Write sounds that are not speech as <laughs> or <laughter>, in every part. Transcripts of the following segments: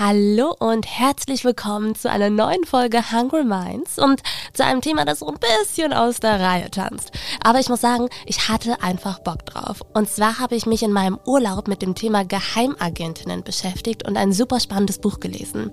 Hallo und herzlich willkommen zu einer neuen Folge Hungry Minds und zu einem Thema, das so ein bisschen aus der Reihe tanzt. Aber ich muss sagen, ich hatte einfach Bock drauf. Und zwar habe ich mich in meinem Urlaub mit dem Thema Geheimagentinnen beschäftigt und ein super spannendes Buch gelesen.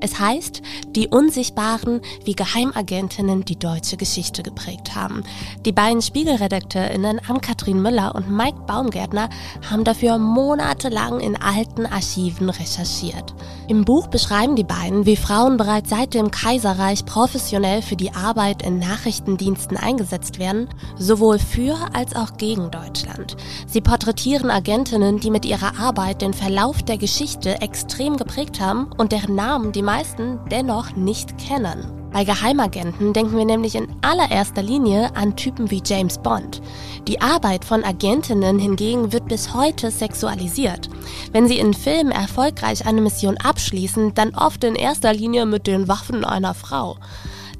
Es heißt Die Unsichtbaren, wie Geheimagentinnen die deutsche Geschichte geprägt haben. Die beiden Spiegelredakteurinnen Ann-Kathrin Müller und Mike Baumgärtner haben dafür monatelang in alten Archiven recherchiert. Im Buch beschreiben die beiden, wie Frauen bereits seit dem Kaiserreich professionell für die Arbeit in Nachrichtendiensten eingesetzt werden, sowohl für als auch gegen Deutschland. Sie porträtieren Agentinnen, die mit ihrer Arbeit den Verlauf der Geschichte extrem geprägt haben und deren Namen die meisten dennoch nicht kennen. Bei Geheimagenten denken wir nämlich in allererster Linie an Typen wie James Bond. Die Arbeit von Agentinnen hingegen wird bis heute sexualisiert. Wenn sie in Filmen erfolgreich eine Mission abschließen, dann oft in erster Linie mit den Waffen einer Frau.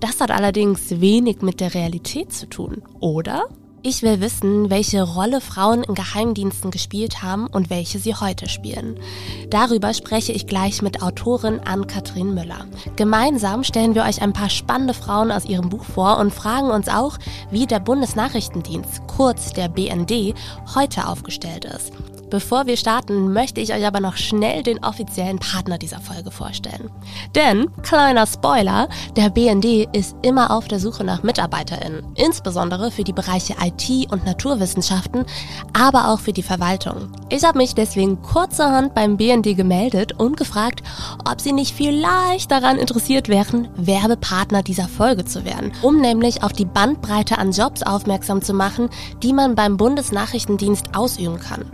Das hat allerdings wenig mit der Realität zu tun, oder? Ich will wissen, welche Rolle Frauen in Geheimdiensten gespielt haben und welche sie heute spielen. Darüber spreche ich gleich mit Autorin Ann-Kathrin Müller. Gemeinsam stellen wir euch ein paar spannende Frauen aus ihrem Buch vor und fragen uns auch, wie der Bundesnachrichtendienst, kurz der BND, heute aufgestellt ist. Bevor wir starten, möchte ich euch aber noch schnell den offiziellen Partner dieser Folge vorstellen. Denn, kleiner Spoiler, der BND ist immer auf der Suche nach MitarbeiterInnen, insbesondere für die Bereiche IT und Naturwissenschaften, aber auch für die Verwaltung. Ich habe mich deswegen kurzerhand beim BND gemeldet und gefragt, ob sie nicht vielleicht daran interessiert wären, Werbepartner dieser Folge zu werden, um nämlich auf die Bandbreite an Jobs aufmerksam zu machen, die man beim Bundesnachrichtendienst ausüben kann.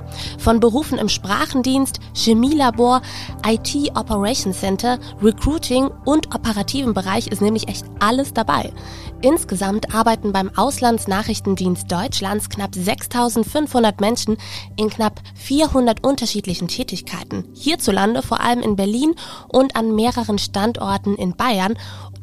Von Berufen im Sprachendienst, Chemielabor, IT Operations Center, Recruiting und operativen Bereich ist nämlich echt alles dabei. Insgesamt arbeiten beim Auslandsnachrichtendienst Deutschlands knapp 6500 Menschen in knapp 400 unterschiedlichen Tätigkeiten. Hierzulande vor allem in Berlin und an mehreren Standorten in Bayern,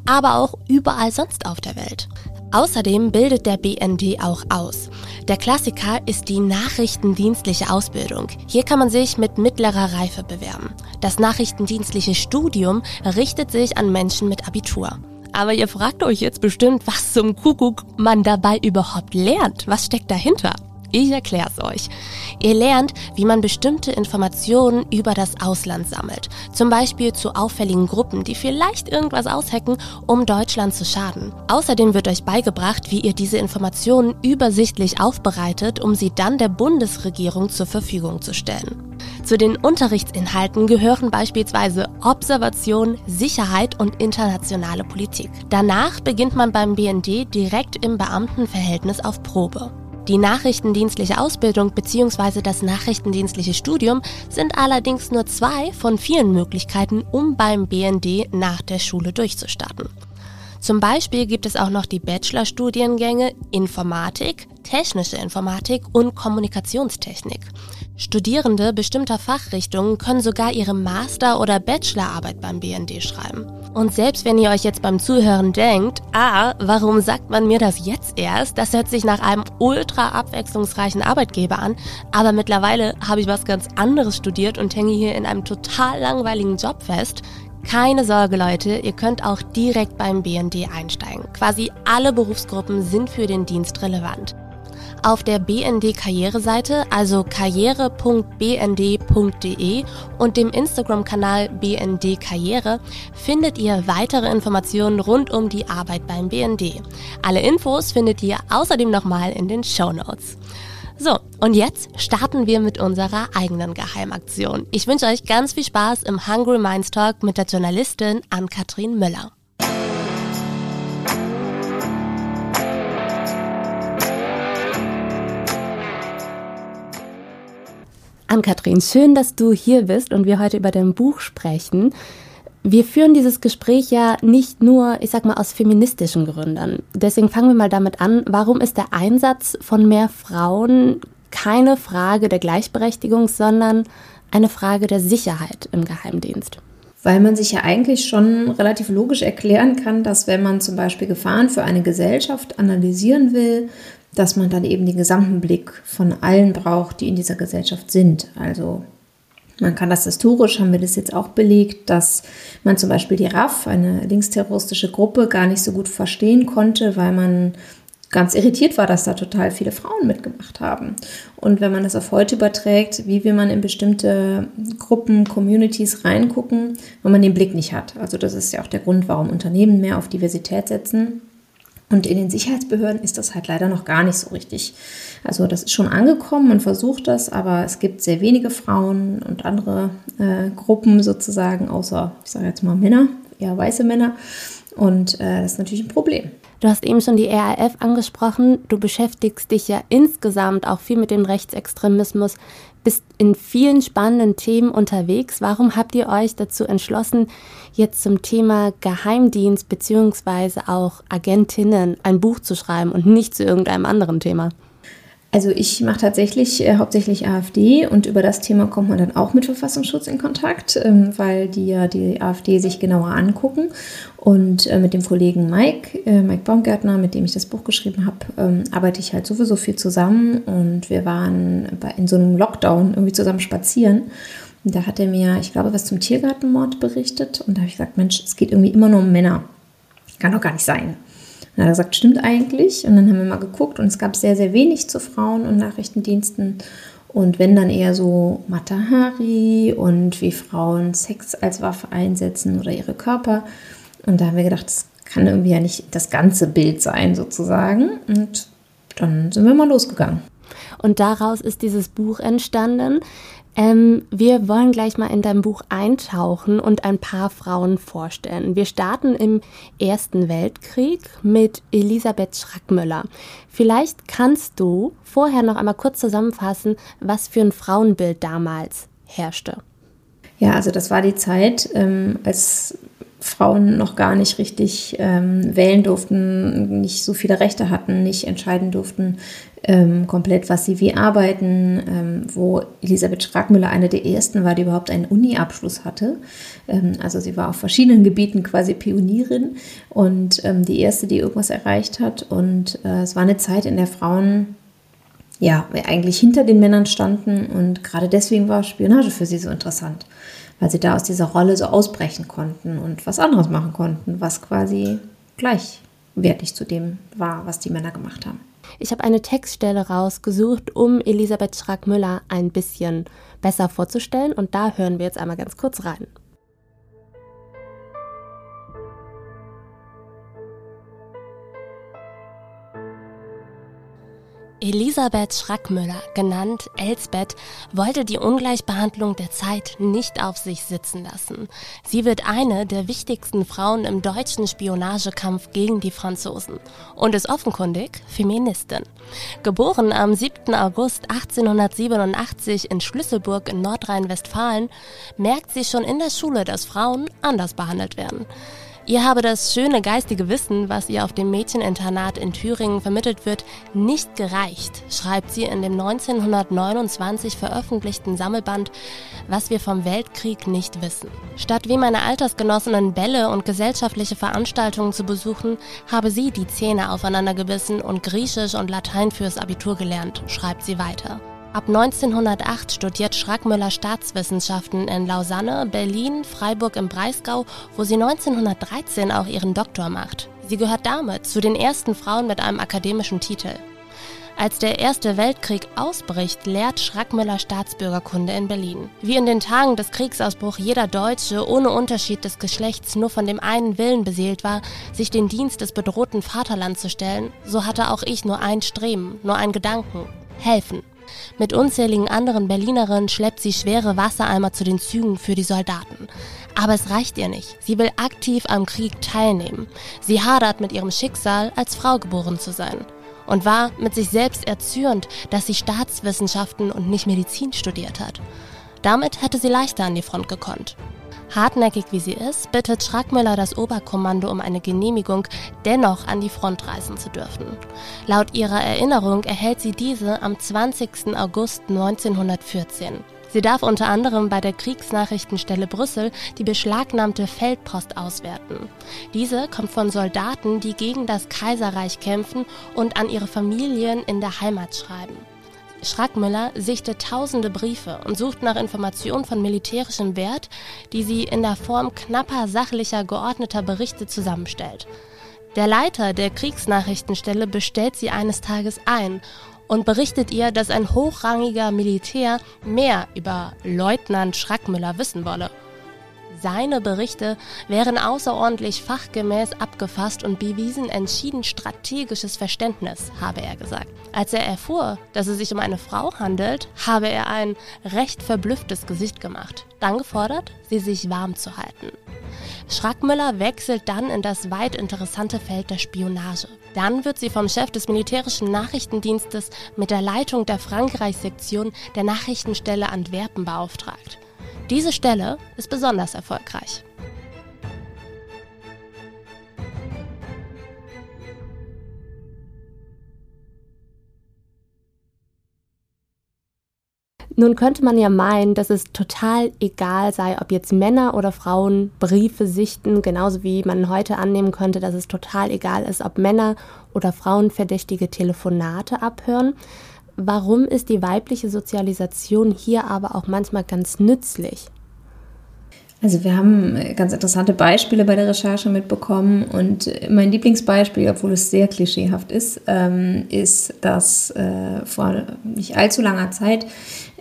aber auch überall sonst auf der Welt. Außerdem bildet der BND auch aus. Der Klassiker ist die nachrichtendienstliche Ausbildung. Hier kann man sich mit mittlerer Reife bewerben. Das nachrichtendienstliche Studium richtet sich an Menschen mit Abitur. Aber ihr fragt euch jetzt bestimmt, was zum Kuckuck man dabei überhaupt lernt. Was steckt dahinter? Ich erkläre es euch. Ihr lernt, wie man bestimmte Informationen über das Ausland sammelt. Zum Beispiel zu auffälligen Gruppen, die vielleicht irgendwas aushacken, um Deutschland zu schaden. Außerdem wird euch beigebracht, wie ihr diese Informationen übersichtlich aufbereitet, um sie dann der Bundesregierung zur Verfügung zu stellen. Zu den Unterrichtsinhalten gehören beispielsweise Observation, Sicherheit und internationale Politik. Danach beginnt man beim BND direkt im Beamtenverhältnis auf Probe. Die nachrichtendienstliche Ausbildung bzw. das nachrichtendienstliche Studium sind allerdings nur zwei von vielen Möglichkeiten, um beim BND nach der Schule durchzustarten. Zum Beispiel gibt es auch noch die Bachelorstudiengänge Informatik, Technische Informatik und Kommunikationstechnik. Studierende bestimmter Fachrichtungen können sogar ihre Master- oder Bachelorarbeit beim BND schreiben. Und selbst wenn ihr euch jetzt beim Zuhören denkt, ah, warum sagt man mir das jetzt erst? Das hört sich nach einem ultra abwechslungsreichen Arbeitgeber an, aber mittlerweile habe ich was ganz anderes studiert und hänge hier in einem total langweiligen Job fest. Keine Sorge, Leute, ihr könnt auch direkt beim BND einsteigen. Quasi alle Berufsgruppen sind für den Dienst relevant. Auf der BND Karriereseite, also karriere.bnd.de und dem Instagram-Kanal BND Karriere findet ihr weitere Informationen rund um die Arbeit beim BND. Alle Infos findet ihr außerdem nochmal in den Show Notes. So, und jetzt starten wir mit unserer eigenen Geheimaktion. Ich wünsche euch ganz viel Spaß im Hungry Minds Talk mit der Journalistin Ann-Kathrin Müller. Ann-Kathrin, schön, dass du hier bist und wir heute über dein Buch sprechen. Wir führen dieses Gespräch ja nicht nur, ich sag mal, aus feministischen Gründen. Deswegen fangen wir mal damit an, warum ist der Einsatz von mehr Frauen keine Frage der Gleichberechtigung, sondern eine Frage der Sicherheit im Geheimdienst? Weil man sich ja eigentlich schon relativ logisch erklären kann, dass wenn man zum Beispiel Gefahren für eine Gesellschaft analysieren will, dass man dann eben den gesamten Blick von allen braucht, die in dieser Gesellschaft sind. Also man kann das historisch, haben wir das jetzt auch belegt, dass man zum Beispiel die RAF, eine linksterroristische Gruppe, gar nicht so gut verstehen konnte, weil man ganz irritiert war, dass da total viele Frauen mitgemacht haben. Und wenn man das auf heute überträgt, wie will man in bestimmte Gruppen, Communities reingucken, wenn man den Blick nicht hat. Also das ist ja auch der Grund, warum Unternehmen mehr auf Diversität setzen. Und in den Sicherheitsbehörden ist das halt leider noch gar nicht so richtig. Also das ist schon angekommen, man versucht das, aber es gibt sehr wenige Frauen und andere äh, Gruppen sozusagen, außer, ich sage jetzt mal Männer, eher weiße Männer. Und äh, das ist natürlich ein Problem. Du hast eben schon die RAF angesprochen. Du beschäftigst dich ja insgesamt auch viel mit dem Rechtsextremismus, bist in vielen spannenden Themen unterwegs. Warum habt ihr euch dazu entschlossen, jetzt zum Thema Geheimdienst bzw. auch Agentinnen ein Buch zu schreiben und nicht zu irgendeinem anderen Thema? Also ich mache tatsächlich äh, hauptsächlich AfD und über das Thema kommt man dann auch mit Verfassungsschutz in Kontakt, ähm, weil die ja die AfD sich genauer angucken. Und äh, mit dem Kollegen Mike, äh, Mike Baumgärtner, mit dem ich das Buch geschrieben habe, ähm, arbeite ich halt sowieso viel zusammen. Und wir waren bei, in so einem Lockdown irgendwie zusammen spazieren. Und da hat er mir, ich glaube, was zum Tiergartenmord berichtet. Und da habe ich gesagt, Mensch, es geht irgendwie immer nur um Männer. Kann doch gar nicht sein. Und er hat gesagt, stimmt eigentlich. Und dann haben wir mal geguckt und es gab sehr, sehr wenig zu Frauen und Nachrichtendiensten. Und wenn dann eher so Matahari und wie Frauen Sex als Waffe einsetzen oder ihre Körper. Und da haben wir gedacht, das kann irgendwie ja nicht das ganze Bild sein sozusagen. Und dann sind wir mal losgegangen. Und daraus ist dieses Buch entstanden. Ähm, wir wollen gleich mal in dein Buch eintauchen und ein paar Frauen vorstellen. Wir starten im Ersten Weltkrieg mit Elisabeth Schrackmüller. Vielleicht kannst du vorher noch einmal kurz zusammenfassen, was für ein Frauenbild damals herrschte. Ja, also das war die Zeit, ähm, als Frauen noch gar nicht richtig ähm, wählen durften, nicht so viele Rechte hatten, nicht entscheiden durften, ähm, komplett, was sie wie arbeiten, ähm, wo Elisabeth Schragmüller eine der ersten war, die überhaupt einen Uni-Abschluss hatte. Ähm, also sie war auf verschiedenen Gebieten quasi Pionierin und ähm, die erste, die irgendwas erreicht hat. Und äh, es war eine Zeit, in der Frauen ja eigentlich hinter den Männern standen und gerade deswegen war Spionage für sie so interessant, weil sie da aus dieser Rolle so ausbrechen konnten und was anderes machen konnten, was quasi gleichwertig zu dem war, was die Männer gemacht haben. Ich habe eine Textstelle rausgesucht, um Elisabeth Schrack-Müller ein bisschen besser vorzustellen und da hören wir jetzt einmal ganz kurz rein. Elisabeth Schrackmüller, genannt Elsbeth, wollte die Ungleichbehandlung der Zeit nicht auf sich sitzen lassen. Sie wird eine der wichtigsten Frauen im deutschen Spionagekampf gegen die Franzosen und ist offenkundig Feministin. Geboren am 7. August 1887 in Schlüsselburg in Nordrhein-Westfalen, merkt sie schon in der Schule, dass Frauen anders behandelt werden. Ihr habe das schöne geistige Wissen, was ihr auf dem Mädcheninternat in Thüringen vermittelt wird, nicht gereicht, schreibt sie in dem 1929 veröffentlichten Sammelband Was wir vom Weltkrieg nicht wissen. Statt wie meine Altersgenossinnen Bälle und gesellschaftliche Veranstaltungen zu besuchen, habe sie die Zähne aufeinander gebissen und Griechisch und Latein fürs Abitur gelernt, schreibt sie weiter. Ab 1908 studiert Schrackmüller Staatswissenschaften in Lausanne, Berlin, Freiburg im Breisgau, wo sie 1913 auch ihren Doktor macht. Sie gehört damit zu den ersten Frauen mit einem akademischen Titel. Als der Erste Weltkrieg ausbricht, lehrt Schrackmüller Staatsbürgerkunde in Berlin. Wie in den Tagen des Kriegsausbruchs jeder Deutsche ohne Unterschied des Geschlechts nur von dem einen Willen beseelt war, sich den Dienst des bedrohten Vaterlands zu stellen, so hatte auch ich nur ein Streben, nur einen Gedanken. Helfen. Mit unzähligen anderen Berlinerinnen schleppt sie schwere Wassereimer zu den Zügen für die Soldaten. Aber es reicht ihr nicht. Sie will aktiv am Krieg teilnehmen. Sie hadert mit ihrem Schicksal, als Frau geboren zu sein. Und war mit sich selbst erzürnt, dass sie Staatswissenschaften und nicht Medizin studiert hat. Damit hätte sie leichter an die Front gekonnt. Hartnäckig wie sie ist, bittet Schrackmüller das Oberkommando um eine Genehmigung, dennoch an die Front reisen zu dürfen. Laut ihrer Erinnerung erhält sie diese am 20. August 1914. Sie darf unter anderem bei der Kriegsnachrichtenstelle Brüssel die beschlagnahmte Feldpost auswerten. Diese kommt von Soldaten, die gegen das Kaiserreich kämpfen und an ihre Familien in der Heimat schreiben. Schrackmüller sichtet tausende Briefe und sucht nach Informationen von militärischem Wert, die sie in der Form knapper, sachlicher, geordneter Berichte zusammenstellt. Der Leiter der Kriegsnachrichtenstelle bestellt sie eines Tages ein und berichtet ihr, dass ein hochrangiger Militär mehr über Leutnant Schrackmüller wissen wolle. Seine Berichte wären außerordentlich fachgemäß abgefasst und bewiesen entschieden strategisches Verständnis, habe er gesagt. Als er erfuhr, dass es sich um eine Frau handelt, habe er ein recht verblüfftes Gesicht gemacht, dann gefordert, sie sich warm zu halten. Schrackmüller wechselt dann in das weit interessante Feld der Spionage. Dann wird sie vom Chef des militärischen Nachrichtendienstes mit der Leitung der Frankreichsektion der Nachrichtenstelle Antwerpen beauftragt. Diese Stelle ist besonders erfolgreich. Nun könnte man ja meinen, dass es total egal sei, ob jetzt Männer oder Frauen Briefe sichten, genauso wie man heute annehmen könnte, dass es total egal ist, ob Männer oder Frauen verdächtige Telefonate abhören. Warum ist die weibliche Sozialisation hier aber auch manchmal ganz nützlich? Also wir haben ganz interessante Beispiele bei der Recherche mitbekommen und mein Lieblingsbeispiel, obwohl es sehr klischeehaft ist, ähm, ist, dass äh, vor nicht allzu langer Zeit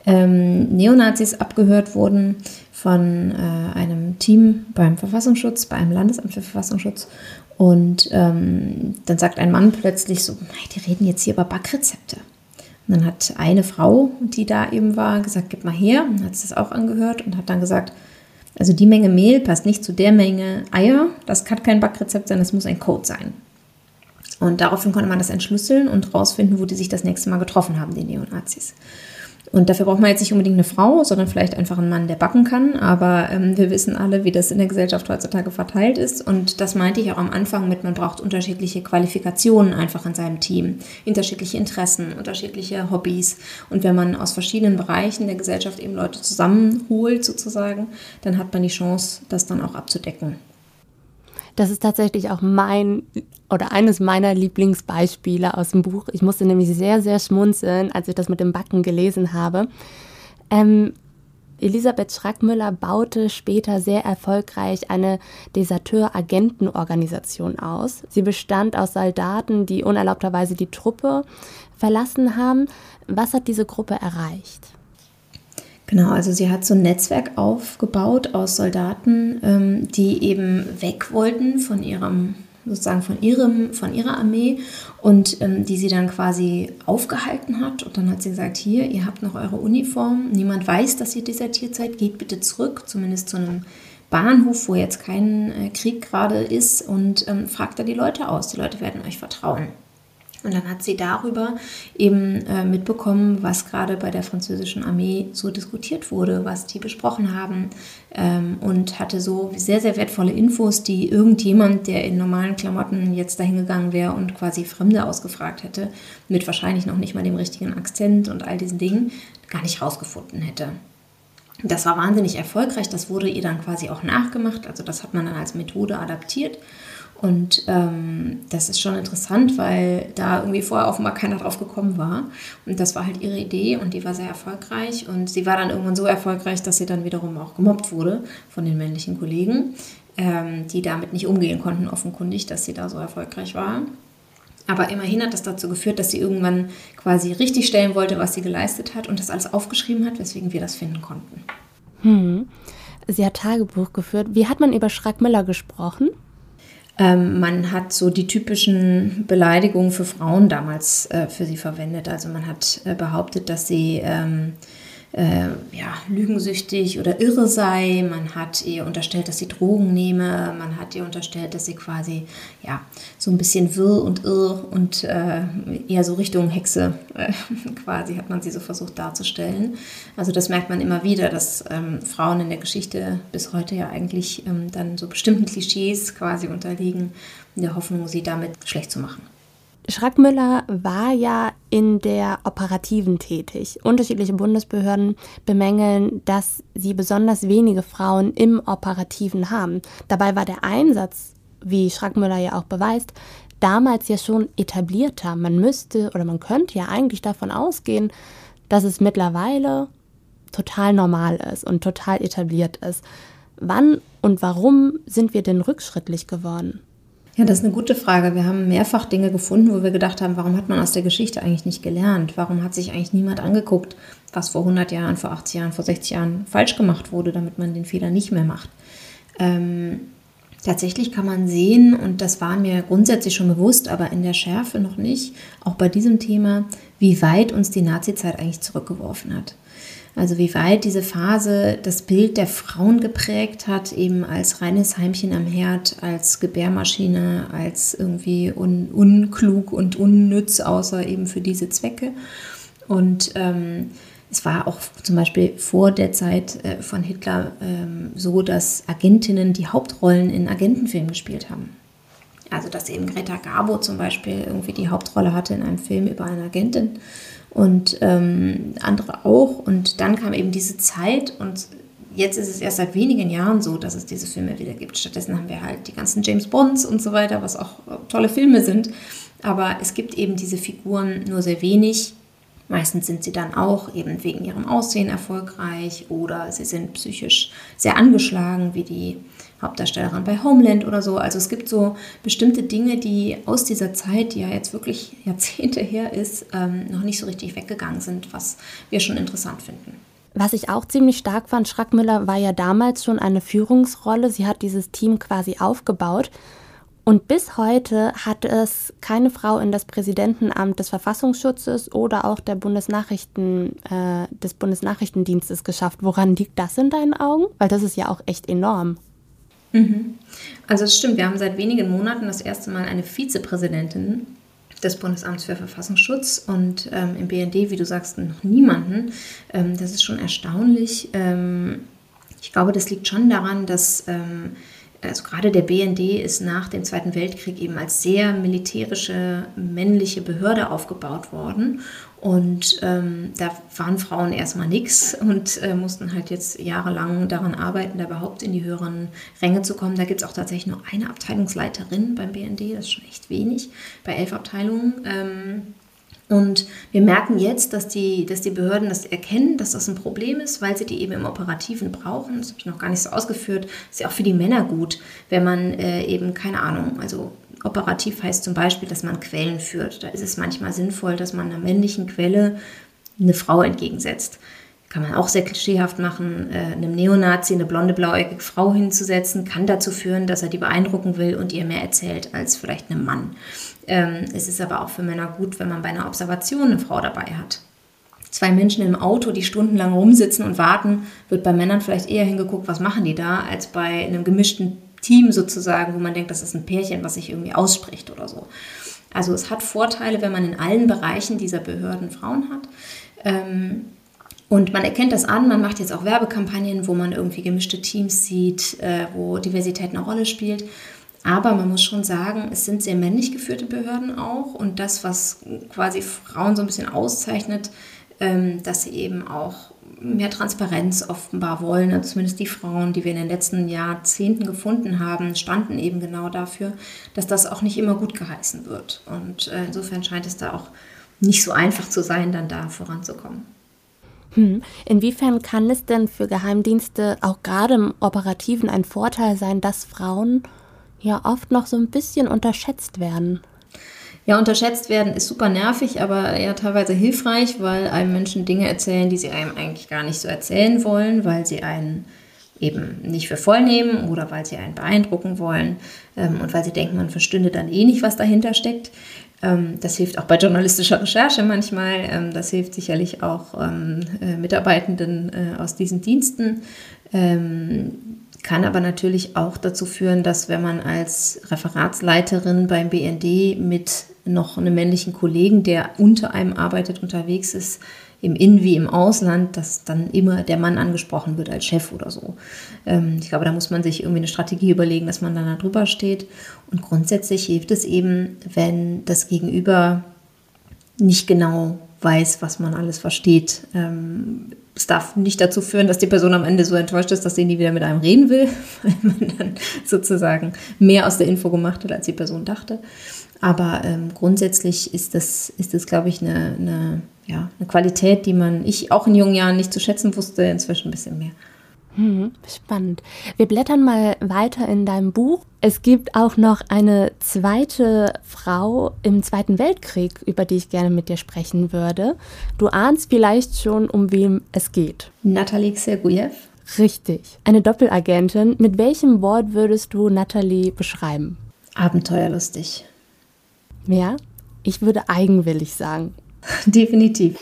ähm, Neonazis abgehört wurden von äh, einem Team beim Verfassungsschutz, bei einem Landesamt für Verfassungsschutz. Und ähm, dann sagt ein Mann plötzlich so, die reden jetzt hier über Backrezepte. Und dann hat eine Frau, die da eben war, gesagt, gib mal her. Und hat sich das auch angehört und hat dann gesagt, also die Menge Mehl passt nicht zu der Menge Eier. Das kann kein Backrezept sein, das muss ein Code sein. Und daraufhin konnte man das entschlüsseln und rausfinden, wo die sich das nächste Mal getroffen haben, die Neonazis. Und dafür braucht man jetzt nicht unbedingt eine Frau, sondern vielleicht einfach einen Mann, der backen kann. Aber ähm, wir wissen alle, wie das in der Gesellschaft heutzutage verteilt ist. Und das meinte ich auch am Anfang mit, man braucht unterschiedliche Qualifikationen einfach in seinem Team, unterschiedliche Interessen, unterschiedliche Hobbys. Und wenn man aus verschiedenen Bereichen der Gesellschaft eben Leute zusammenholt sozusagen, dann hat man die Chance, das dann auch abzudecken. Das ist tatsächlich auch mein oder eines meiner Lieblingsbeispiele aus dem Buch. Ich musste nämlich sehr, sehr schmunzeln, als ich das mit dem Backen gelesen habe. Ähm, Elisabeth Schrackmüller baute später sehr erfolgreich eine Deserteur-Agentenorganisation aus. Sie bestand aus Soldaten, die unerlaubterweise die Truppe verlassen haben. Was hat diese Gruppe erreicht? Genau, also sie hat so ein Netzwerk aufgebaut aus Soldaten, ähm, die eben weg wollten von ihrem sozusagen von ihrem von ihrer Armee und ähm, die sie dann quasi aufgehalten hat. Und dann hat sie gesagt hier ihr habt noch eure Uniform. Niemand weiß dass ihr desertiert seid. Geht bitte zurück zumindest zu einem Bahnhof wo jetzt kein äh, Krieg gerade ist und ähm, fragt da die Leute aus. Die Leute werden euch vertrauen und dann hat sie darüber eben äh, mitbekommen, was gerade bei der französischen Armee so diskutiert wurde, was die besprochen haben ähm, und hatte so sehr, sehr wertvolle Infos, die irgendjemand, der in normalen Klamotten jetzt dahingegangen wäre und quasi Fremde ausgefragt hätte, mit wahrscheinlich noch nicht mal dem richtigen Akzent und all diesen Dingen, gar nicht rausgefunden hätte. Das war wahnsinnig erfolgreich, das wurde ihr dann quasi auch nachgemacht, also das hat man dann als Methode adaptiert und ähm, das ist schon interessant, weil da irgendwie vorher offenbar keiner drauf gekommen war. Und das war halt ihre Idee und die war sehr erfolgreich. Und sie war dann irgendwann so erfolgreich, dass sie dann wiederum auch gemobbt wurde von den männlichen Kollegen, ähm, die damit nicht umgehen konnten, offenkundig, dass sie da so erfolgreich war. Aber immerhin hat das dazu geführt, dass sie irgendwann quasi richtig stellen wollte, was sie geleistet hat und das alles aufgeschrieben hat, weswegen wir das finden konnten. Hm. Sie hat Tagebuch geführt. Wie hat man über Schrack-Müller gesprochen? Ähm, man hat so die typischen Beleidigungen für Frauen damals äh, für sie verwendet. Also man hat äh, behauptet, dass sie ähm, äh, ja, lügensüchtig oder irre sei. Man hat ihr unterstellt, dass sie Drogen nehme. Man hat ihr unterstellt, dass sie quasi ja, so ein bisschen wirr und irr und äh, eher so Richtung Hexe äh, <laughs> quasi hat man sie so versucht darzustellen. Also das merkt man immer wieder, dass ähm, Frauen in der Geschichte bis heute ja eigentlich ähm, dann so bestimmten Klischees quasi unterliegen, in der Hoffnung, sie damit schlecht zu machen. Schrackmüller war ja in der Operativen tätig. Unterschiedliche Bundesbehörden bemängeln, dass sie besonders wenige Frauen im Operativen haben. Dabei war der Einsatz, wie Schrackmüller ja auch beweist, damals ja schon etablierter. Man müsste oder man könnte ja eigentlich davon ausgehen, dass es mittlerweile total normal ist und total etabliert ist. Wann und warum sind wir denn rückschrittlich geworden? Ja, das ist eine gute Frage. Wir haben mehrfach Dinge gefunden, wo wir gedacht haben, warum hat man aus der Geschichte eigentlich nicht gelernt? Warum hat sich eigentlich niemand angeguckt, was vor 100 Jahren, vor 80 Jahren, vor 60 Jahren falsch gemacht wurde, damit man den Fehler nicht mehr macht? Ähm, tatsächlich kann man sehen, und das war mir grundsätzlich schon bewusst, aber in der Schärfe noch nicht, auch bei diesem Thema, wie weit uns die Nazizeit eigentlich zurückgeworfen hat. Also wie weit diese Phase das Bild der Frauen geprägt hat, eben als reines Heimchen am Herd, als Gebärmaschine, als irgendwie un unklug und unnütz, außer eben für diese Zwecke. Und ähm, es war auch zum Beispiel vor der Zeit äh, von Hitler ähm, so, dass Agentinnen die Hauptrollen in Agentenfilmen gespielt haben. Also dass eben Greta Garbo zum Beispiel irgendwie die Hauptrolle hatte in einem Film über eine Agentin und ähm, andere auch. Und dann kam eben diese Zeit und jetzt ist es erst seit wenigen Jahren so, dass es diese Filme wieder gibt. Stattdessen haben wir halt die ganzen James Bonds und so weiter, was auch tolle Filme sind. Aber es gibt eben diese Figuren nur sehr wenig. Meistens sind sie dann auch eben wegen ihrem Aussehen erfolgreich oder sie sind psychisch sehr angeschlagen, wie die Hauptdarstellerin bei Homeland oder so. Also es gibt so bestimmte Dinge, die aus dieser Zeit, die ja jetzt wirklich <laughs> Jahrzehnte her ist, ähm, noch nicht so richtig weggegangen sind, was wir schon interessant finden. Was ich auch ziemlich stark fand, Schrackmüller war ja damals schon eine Führungsrolle. Sie hat dieses Team quasi aufgebaut. Und bis heute hat es keine Frau in das Präsidentenamt des Verfassungsschutzes oder auch der Bundesnachrichten, äh, des Bundesnachrichtendienstes geschafft. Woran liegt das in deinen Augen? Weil das ist ja auch echt enorm. Mhm. Also es stimmt, wir haben seit wenigen Monaten das erste Mal eine Vizepräsidentin des Bundesamts für Verfassungsschutz und ähm, im BND, wie du sagst, noch niemanden. Ähm, das ist schon erstaunlich. Ähm, ich glaube, das liegt schon daran, dass ähm, also gerade der BND ist nach dem Zweiten Weltkrieg eben als sehr militärische männliche Behörde aufgebaut worden und ähm, da waren Frauen erstmal nichts und äh, mussten halt jetzt jahrelang daran arbeiten, da überhaupt in die höheren Ränge zu kommen. Da gibt es auch tatsächlich nur eine Abteilungsleiterin beim BND, das ist schon echt wenig, bei elf Abteilungen. Ähm, und wir merken jetzt, dass die, dass die Behörden das erkennen, dass das ein Problem ist, weil sie die eben im Operativen brauchen. Das habe ich noch gar nicht so ausgeführt. Das ist ja auch für die Männer gut, wenn man äh, eben, keine Ahnung, also Operativ heißt zum Beispiel, dass man Quellen führt. Da ist es manchmal sinnvoll, dass man einer männlichen Quelle eine Frau entgegensetzt. Kann man auch sehr klischeehaft machen, äh, einem Neonazi eine blonde, blauäugige Frau hinzusetzen, kann dazu führen, dass er die beeindrucken will und ihr mehr erzählt als vielleicht einem Mann. Ähm, es ist aber auch für Männer gut, wenn man bei einer Observation eine Frau dabei hat. Zwei Menschen im Auto, die stundenlang rumsitzen und warten, wird bei Männern vielleicht eher hingeguckt, was machen die da, als bei einem gemischten Team sozusagen, wo man denkt, das ist ein Pärchen, was sich irgendwie ausspricht oder so. Also es hat Vorteile, wenn man in allen Bereichen dieser Behörden Frauen hat. Ähm, und man erkennt das an, man macht jetzt auch Werbekampagnen, wo man irgendwie gemischte Teams sieht, äh, wo Diversität eine Rolle spielt. Aber man muss schon sagen, es sind sehr männlich geführte Behörden auch. Und das, was quasi Frauen so ein bisschen auszeichnet, ähm, dass sie eben auch mehr Transparenz offenbar wollen. Also zumindest die Frauen, die wir in den letzten Jahrzehnten gefunden haben, standen eben genau dafür, dass das auch nicht immer gut geheißen wird. Und äh, insofern scheint es da auch nicht so einfach zu sein, dann da voranzukommen. Hm. Inwiefern kann es denn für Geheimdienste auch gerade im Operativen ein Vorteil sein, dass Frauen ja oft noch so ein bisschen unterschätzt werden? Ja, unterschätzt werden ist super nervig, aber ja teilweise hilfreich, weil einem Menschen Dinge erzählen, die sie einem eigentlich gar nicht so erzählen wollen, weil sie einen eben nicht für voll nehmen oder weil sie einen beeindrucken wollen ähm, und weil sie denken, man verstünde dann eh nicht, was dahinter steckt. Ähm, das hilft auch bei journalistischer Recherche manchmal. Ähm, das hilft sicherlich auch ähm, äh, Mitarbeitenden äh, aus diesen Diensten. Ähm, kann aber natürlich auch dazu führen, dass wenn man als Referatsleiterin beim BND mit noch einem männlichen Kollegen, der unter einem arbeitet, unterwegs ist, im In- wie im Ausland, dass dann immer der Mann angesprochen wird als Chef oder so. Ähm, ich glaube, da muss man sich irgendwie eine Strategie überlegen, dass man dann da drüber steht. Und grundsätzlich hilft es eben, wenn das Gegenüber nicht genau weiß, was man alles versteht. Es darf nicht dazu führen, dass die Person am Ende so enttäuscht ist, dass sie nie wieder mit einem reden will, <laughs> weil man dann sozusagen mehr aus der Info gemacht hat, als die Person dachte. Aber ähm, grundsätzlich ist das, ist das glaube ich, eine, eine, ja, eine Qualität, die man, ich auch in jungen Jahren nicht zu schätzen wusste, inzwischen ein bisschen mehr. Hm, spannend. Wir blättern mal weiter in deinem Buch. Es gibt auch noch eine zweite Frau im Zweiten Weltkrieg, über die ich gerne mit dir sprechen würde. Du ahnst vielleicht schon, um wem es geht. Nathalie Sergujew. Richtig. Eine Doppelagentin. Mit welchem Wort würdest du Nathalie beschreiben? Abenteuerlustig. Ja, ich würde eigenwillig sagen. <laughs> Definitiv.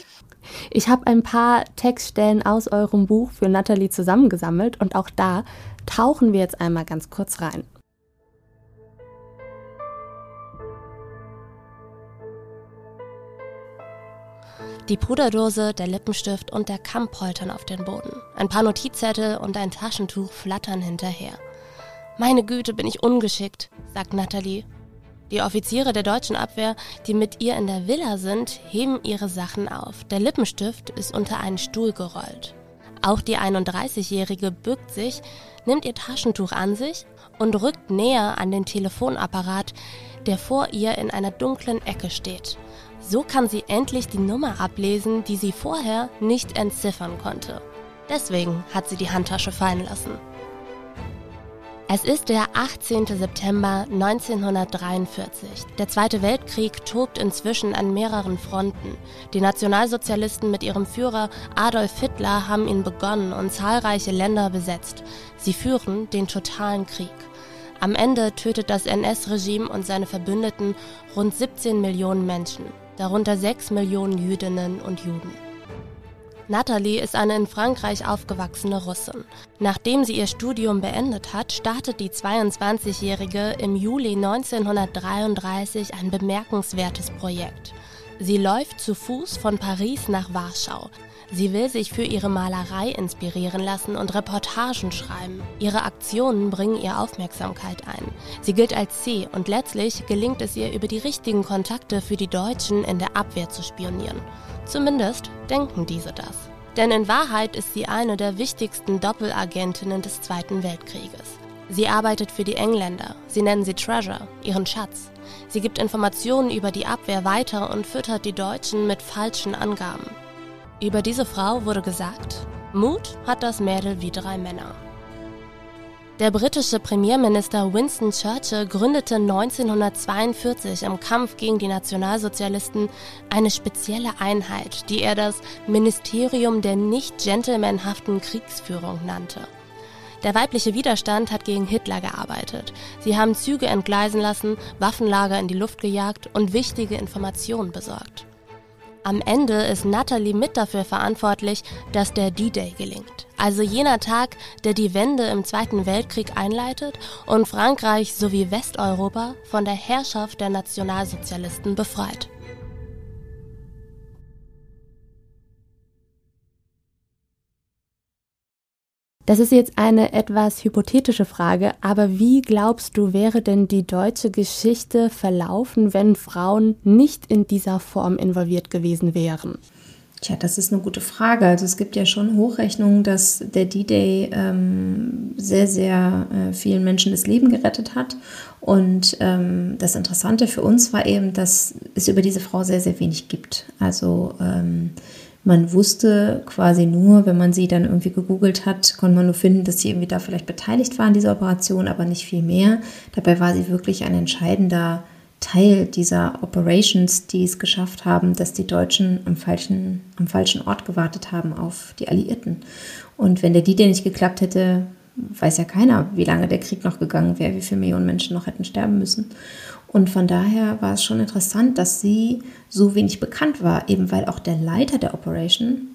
Ich habe ein paar Textstellen aus eurem Buch für Natalie zusammengesammelt und auch da tauchen wir jetzt einmal ganz kurz rein. Die Puderdose, der Lippenstift und der Kamm poltern auf den Boden. Ein paar Notizzettel und ein Taschentuch flattern hinterher. Meine Güte, bin ich ungeschickt, sagt Natalie die Offiziere der deutschen Abwehr, die mit ihr in der Villa sind, heben ihre Sachen auf. Der Lippenstift ist unter einen Stuhl gerollt. Auch die 31-Jährige bückt sich, nimmt ihr Taschentuch an sich und rückt näher an den Telefonapparat, der vor ihr in einer dunklen Ecke steht. So kann sie endlich die Nummer ablesen, die sie vorher nicht entziffern konnte. Deswegen hat sie die Handtasche fallen lassen. Es ist der 18. September 1943. Der Zweite Weltkrieg tobt inzwischen an mehreren Fronten. Die Nationalsozialisten mit ihrem Führer Adolf Hitler haben ihn begonnen und zahlreiche Länder besetzt. Sie führen den totalen Krieg. Am Ende tötet das NS-Regime und seine Verbündeten rund 17 Millionen Menschen, darunter 6 Millionen Jüdinnen und Juden. Natalie ist eine in Frankreich aufgewachsene Russin. Nachdem sie ihr Studium beendet hat, startet die 22-Jährige im Juli 1933 ein bemerkenswertes Projekt. Sie läuft zu Fuß von Paris nach Warschau. Sie will sich für ihre Malerei inspirieren lassen und Reportagen schreiben. Ihre Aktionen bringen ihr Aufmerksamkeit ein. Sie gilt als C und letztlich gelingt es ihr über die richtigen Kontakte für die Deutschen in der Abwehr zu spionieren. Zumindest denken diese das. Denn in Wahrheit ist sie eine der wichtigsten Doppelagentinnen des Zweiten Weltkrieges. Sie arbeitet für die Engländer. Sie nennen sie Treasure, ihren Schatz. Sie gibt Informationen über die Abwehr weiter und füttert die Deutschen mit falschen Angaben. Über diese Frau wurde gesagt, Mut hat das Mädel wie drei Männer. Der britische Premierminister Winston Churchill gründete 1942 im Kampf gegen die Nationalsozialisten eine spezielle Einheit, die er das Ministerium der nicht gentlemanhaften Kriegsführung nannte. Der weibliche Widerstand hat gegen Hitler gearbeitet. Sie haben Züge entgleisen lassen, Waffenlager in die Luft gejagt und wichtige Informationen besorgt. Am Ende ist Natalie mit dafür verantwortlich, dass der D-Day gelingt. Also jener Tag, der die Wende im Zweiten Weltkrieg einleitet und Frankreich sowie Westeuropa von der Herrschaft der Nationalsozialisten befreit. Das ist jetzt eine etwas hypothetische Frage, aber wie glaubst du, wäre denn die deutsche Geschichte verlaufen, wenn Frauen nicht in dieser Form involviert gewesen wären? Tja, das ist eine gute Frage. Also es gibt ja schon Hochrechnungen, dass der D-Day ähm, sehr, sehr äh, vielen Menschen das Leben gerettet hat. Und ähm, das Interessante für uns war eben, dass es über diese Frau sehr, sehr wenig gibt. Also ähm, man wusste quasi nur, wenn man sie dann irgendwie gegoogelt hat, konnte man nur finden, dass sie irgendwie da vielleicht beteiligt war an dieser Operation, aber nicht viel mehr. Dabei war sie wirklich ein entscheidender Teil dieser Operations, die es geschafft haben, dass die Deutschen am falschen, am falschen Ort gewartet haben auf die Alliierten. Und wenn der D-Day nicht geklappt hätte, weiß ja keiner, wie lange der Krieg noch gegangen wäre, wie viele Millionen Menschen noch hätten sterben müssen. Und von daher war es schon interessant, dass sie so wenig bekannt war, eben weil auch der Leiter der Operation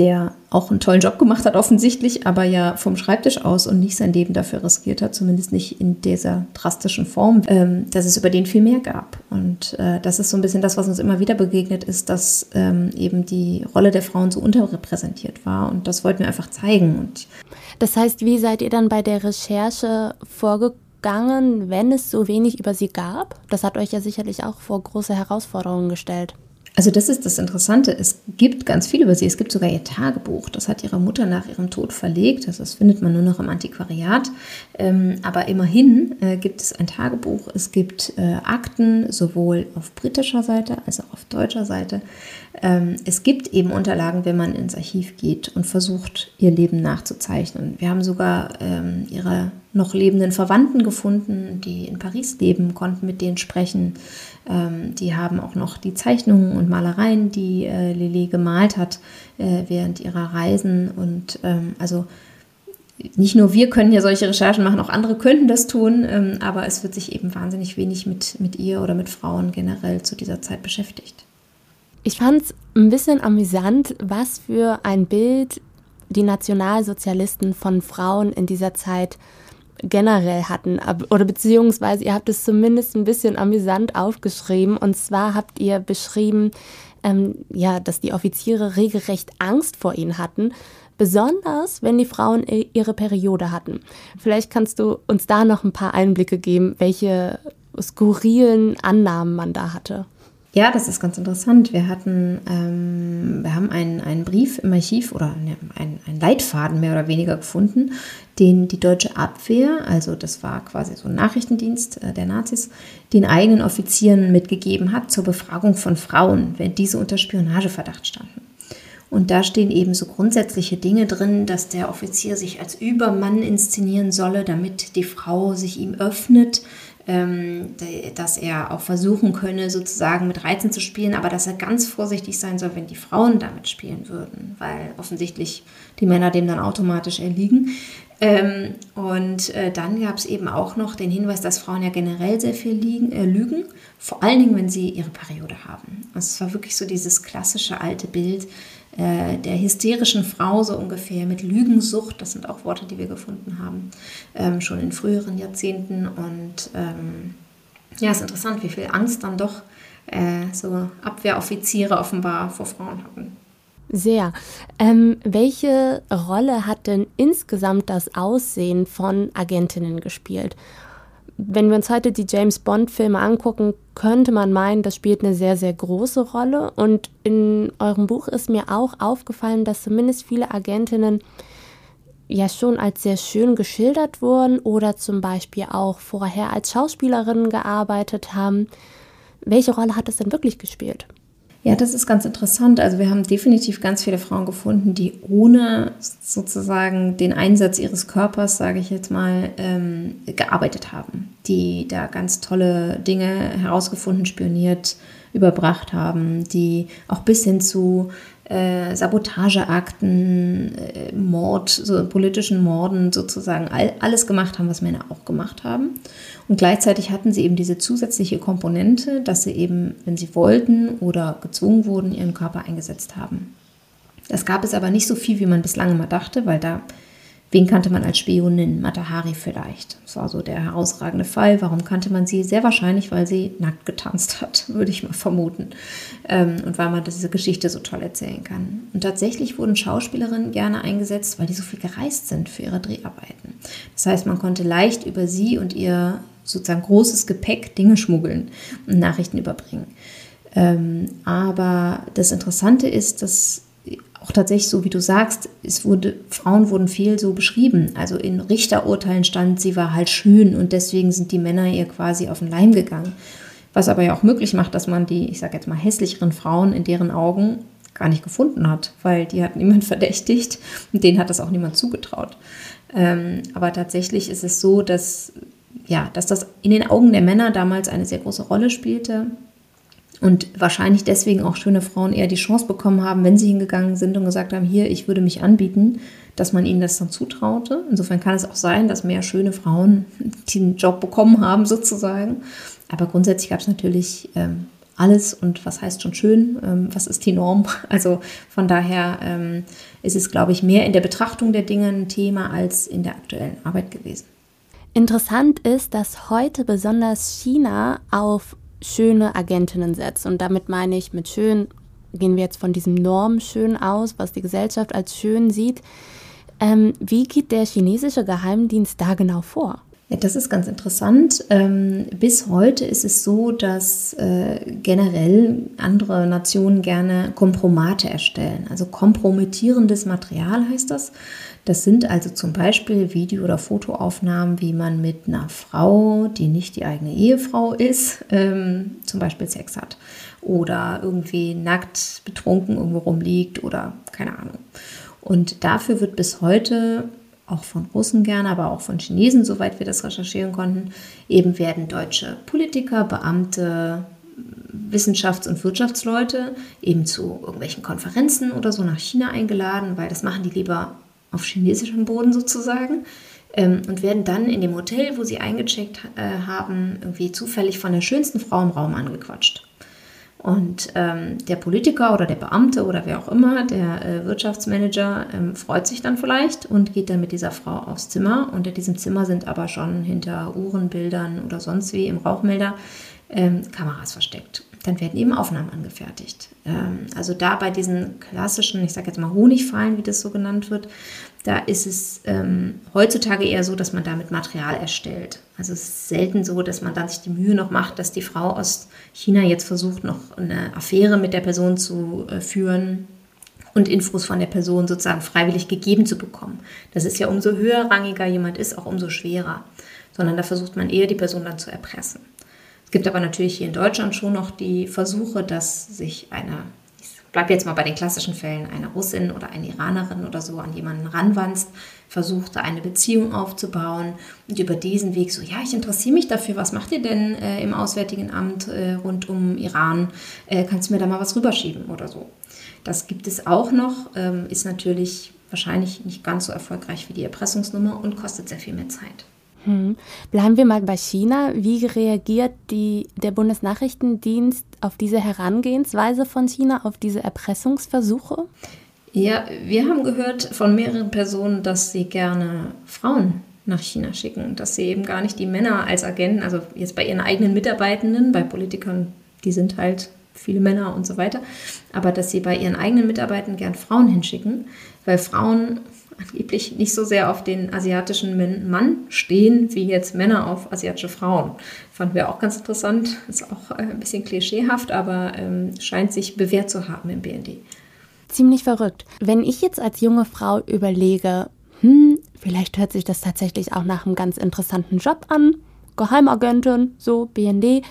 der auch einen tollen Job gemacht hat offensichtlich, aber ja vom Schreibtisch aus und nicht sein Leben dafür riskiert hat, zumindest nicht in dieser drastischen Form, ähm, dass es über den viel mehr gab. Und äh, das ist so ein bisschen das, was uns immer wieder begegnet ist, dass ähm, eben die Rolle der Frauen so unterrepräsentiert war. Und das wollten wir einfach zeigen. Und das heißt, wie seid ihr dann bei der Recherche vorgegangen, wenn es so wenig über sie gab? Das hat euch ja sicherlich auch vor große Herausforderungen gestellt. Also das ist das Interessante. Es gibt ganz viel über sie. Es gibt sogar ihr Tagebuch. Das hat ihre Mutter nach ihrem Tod verlegt. Also das findet man nur noch im Antiquariat. Ähm, aber immerhin äh, gibt es ein Tagebuch. Es gibt äh, Akten sowohl auf britischer Seite als auch auf deutscher Seite. Ähm, es gibt eben Unterlagen, wenn man ins Archiv geht und versucht, ihr Leben nachzuzeichnen. Wir haben sogar ähm, ihre noch lebenden Verwandten gefunden, die in Paris leben, konnten mit denen sprechen. Ähm, die haben auch noch die Zeichnungen und Malereien, die äh, Lili gemalt hat äh, während ihrer Reisen. Und ähm, also nicht nur wir können ja solche Recherchen machen, auch andere könnten das tun, ähm, aber es wird sich eben wahnsinnig wenig mit, mit ihr oder mit Frauen generell zu dieser Zeit beschäftigt. Ich fand es ein bisschen amüsant, was für ein Bild die Nationalsozialisten von Frauen in dieser Zeit generell hatten. Oder beziehungsweise ihr habt es zumindest ein bisschen amüsant aufgeschrieben. Und zwar habt ihr beschrieben, ähm, ja, dass die Offiziere regelrecht Angst vor ihnen hatten. Besonders, wenn die Frauen ihre Periode hatten. Vielleicht kannst du uns da noch ein paar Einblicke geben, welche skurrilen Annahmen man da hatte. Ja, das ist ganz interessant. Wir hatten, ähm, wir haben einen, einen Brief im Archiv oder ne, einen, einen Leitfaden mehr oder weniger gefunden, den die deutsche Abwehr, also das war quasi so ein Nachrichtendienst äh, der Nazis, den eigenen Offizieren mitgegeben hat zur Befragung von Frauen, wenn diese unter Spionageverdacht standen. Und da stehen eben so grundsätzliche Dinge drin, dass der Offizier sich als Übermann inszenieren solle, damit die Frau sich ihm öffnet, ähm, dass er auch versuchen könne, sozusagen mit Reizen zu spielen, aber dass er ganz vorsichtig sein soll, wenn die Frauen damit spielen würden, weil offensichtlich die Männer dem dann automatisch erliegen. Ähm, und äh, dann gab es eben auch noch den Hinweis, dass Frauen ja generell sehr viel liegen, äh, lügen, vor allen Dingen, wenn sie ihre Periode haben. Also es war wirklich so dieses klassische alte Bild, äh, der hysterischen Frau so ungefähr mit Lügensucht, das sind auch Worte, die wir gefunden haben, ähm, schon in früheren Jahrzehnten. Und ähm, ja, es ist interessant, wie viel Angst dann doch äh, so Abwehroffiziere offenbar vor Frauen hatten. Sehr. Ähm, welche Rolle hat denn insgesamt das Aussehen von Agentinnen gespielt? Wenn wir uns heute die James Bond-Filme angucken, könnte man meinen, das spielt eine sehr, sehr große Rolle. Und in eurem Buch ist mir auch aufgefallen, dass zumindest viele Agentinnen ja schon als sehr schön geschildert wurden oder zum Beispiel auch vorher als Schauspielerinnen gearbeitet haben. Welche Rolle hat es denn wirklich gespielt? Ja, das ist ganz interessant. Also wir haben definitiv ganz viele Frauen gefunden, die ohne sozusagen den Einsatz ihres Körpers, sage ich jetzt mal, ähm, gearbeitet haben, die da ganz tolle Dinge herausgefunden, spioniert, überbracht haben, die auch bis hin zu äh, Sabotageakten, äh, Mord, so politischen Morden sozusagen all, alles gemacht haben, was Männer auch gemacht haben. Und gleichzeitig hatten sie eben diese zusätzliche Komponente, dass sie eben, wenn sie wollten oder gezwungen wurden, ihren Körper eingesetzt haben. Das gab es aber nicht so viel, wie man bislang immer dachte, weil da Wen kannte man als Spionin? Matahari vielleicht. Das war so der herausragende Fall. Warum kannte man sie? Sehr wahrscheinlich, weil sie nackt getanzt hat, <laughs> würde ich mal vermuten. Ähm, und weil man diese Geschichte so toll erzählen kann. Und tatsächlich wurden Schauspielerinnen gerne eingesetzt, weil die so viel gereist sind für ihre Dreharbeiten. Das heißt, man konnte leicht über sie und ihr sozusagen großes Gepäck Dinge schmuggeln und Nachrichten überbringen. Ähm, aber das Interessante ist, dass auch tatsächlich so, wie du sagst, es wurde, Frauen wurden viel so beschrieben. Also in Richterurteilen stand, sie war halt schön und deswegen sind die Männer ihr quasi auf den Leim gegangen. Was aber ja auch möglich macht, dass man die, ich sage jetzt mal, hässlicheren Frauen in deren Augen gar nicht gefunden hat, weil die hat niemand <laughs> verdächtigt und denen hat das auch niemand zugetraut. Ähm, aber tatsächlich ist es so, dass, ja, dass das in den Augen der Männer damals eine sehr große Rolle spielte. Und wahrscheinlich deswegen auch schöne Frauen eher die Chance bekommen haben, wenn sie hingegangen sind und gesagt haben, hier, ich würde mich anbieten, dass man ihnen das dann zutraute. Insofern kann es auch sein, dass mehr schöne Frauen <laughs> den Job bekommen haben sozusagen. Aber grundsätzlich gab es natürlich ähm, alles und was heißt schon schön, ähm, was ist die Norm. <laughs> Also von daher ähm, ist es, glaube ich, mehr in der Betrachtung der Dinge ein Thema als in der aktuellen Arbeit gewesen. Interessant ist, dass heute besonders China auf schöne Agentinnen setzt. Und damit meine ich, mit schön gehen wir jetzt von diesem Norm schön aus, was die Gesellschaft als schön sieht. Ähm, wie geht der chinesische Geheimdienst da genau vor? Ja, das ist ganz interessant. Ähm, bis heute ist es so, dass äh, generell andere Nationen gerne Kompromate erstellen. Also kompromittierendes Material heißt das. Das sind also zum Beispiel Video- oder Fotoaufnahmen, wie man mit einer Frau, die nicht die eigene Ehefrau ist, ähm, zum Beispiel Sex hat. Oder irgendwie nackt betrunken irgendwo rumliegt oder keine Ahnung. Und dafür wird bis heute auch von Russen gerne, aber auch von Chinesen, soweit wir das recherchieren konnten, eben werden deutsche Politiker, Beamte, Wissenschafts- und Wirtschaftsleute eben zu irgendwelchen Konferenzen oder so nach China eingeladen, weil das machen die lieber auf chinesischem Boden sozusagen ähm, und werden dann in dem Hotel, wo sie eingecheckt äh, haben, irgendwie zufällig von der schönsten Frau im Raum angequatscht. Und ähm, der Politiker oder der Beamte oder wer auch immer, der äh, Wirtschaftsmanager, ähm, freut sich dann vielleicht und geht dann mit dieser Frau aufs Zimmer. Und in diesem Zimmer sind aber schon hinter Uhrenbildern oder sonst wie im Rauchmelder ähm, Kameras versteckt. Dann werden eben Aufnahmen angefertigt. Ähm, also da bei diesen klassischen, ich sage jetzt mal Honigfallen, wie das so genannt wird, da ist es ähm, heutzutage eher so, dass man damit Material erstellt. Also es ist selten so, dass man dann sich die Mühe noch macht, dass die Frau aus China jetzt versucht, noch eine Affäre mit der Person zu äh, führen und Infos von der Person sozusagen freiwillig gegeben zu bekommen. Das ist ja umso höherrangiger jemand ist, auch umso schwerer. Sondern da versucht man eher, die Person dann zu erpressen. Es gibt aber natürlich hier in Deutschland schon noch die Versuche, dass sich eine bleibe jetzt mal bei den klassischen Fällen, eine Russin oder eine Iranerin oder so an jemanden ranwanzt, versucht eine Beziehung aufzubauen und über diesen Weg so, ja, ich interessiere mich dafür, was macht ihr denn äh, im Auswärtigen Amt äh, rund um Iran? Äh, kannst du mir da mal was rüberschieben oder so? Das gibt es auch noch, ähm, ist natürlich wahrscheinlich nicht ganz so erfolgreich wie die Erpressungsnummer und kostet sehr viel mehr Zeit. Hm. Bleiben wir mal bei China. Wie reagiert die, der Bundesnachrichtendienst auf diese Herangehensweise von China, auf diese Erpressungsversuche? Ja, wir haben gehört von mehreren Personen, dass sie gerne Frauen nach China schicken, dass sie eben gar nicht die Männer als Agenten, also jetzt bei ihren eigenen Mitarbeitenden, bei Politikern, die sind halt viele Männer und so weiter, aber dass sie bei ihren eigenen Mitarbeitern gern Frauen hinschicken, weil Frauen angeblich nicht so sehr auf den asiatischen Mann stehen, wie jetzt Männer auf asiatische Frauen. Fanden wir auch ganz interessant. Ist auch äh, ein bisschen klischeehaft, aber ähm, scheint sich bewährt zu haben im BND. Ziemlich verrückt. Wenn ich jetzt als junge Frau überlege, hm, vielleicht hört sich das tatsächlich auch nach einem ganz interessanten Job an, Geheimagentin, so BND,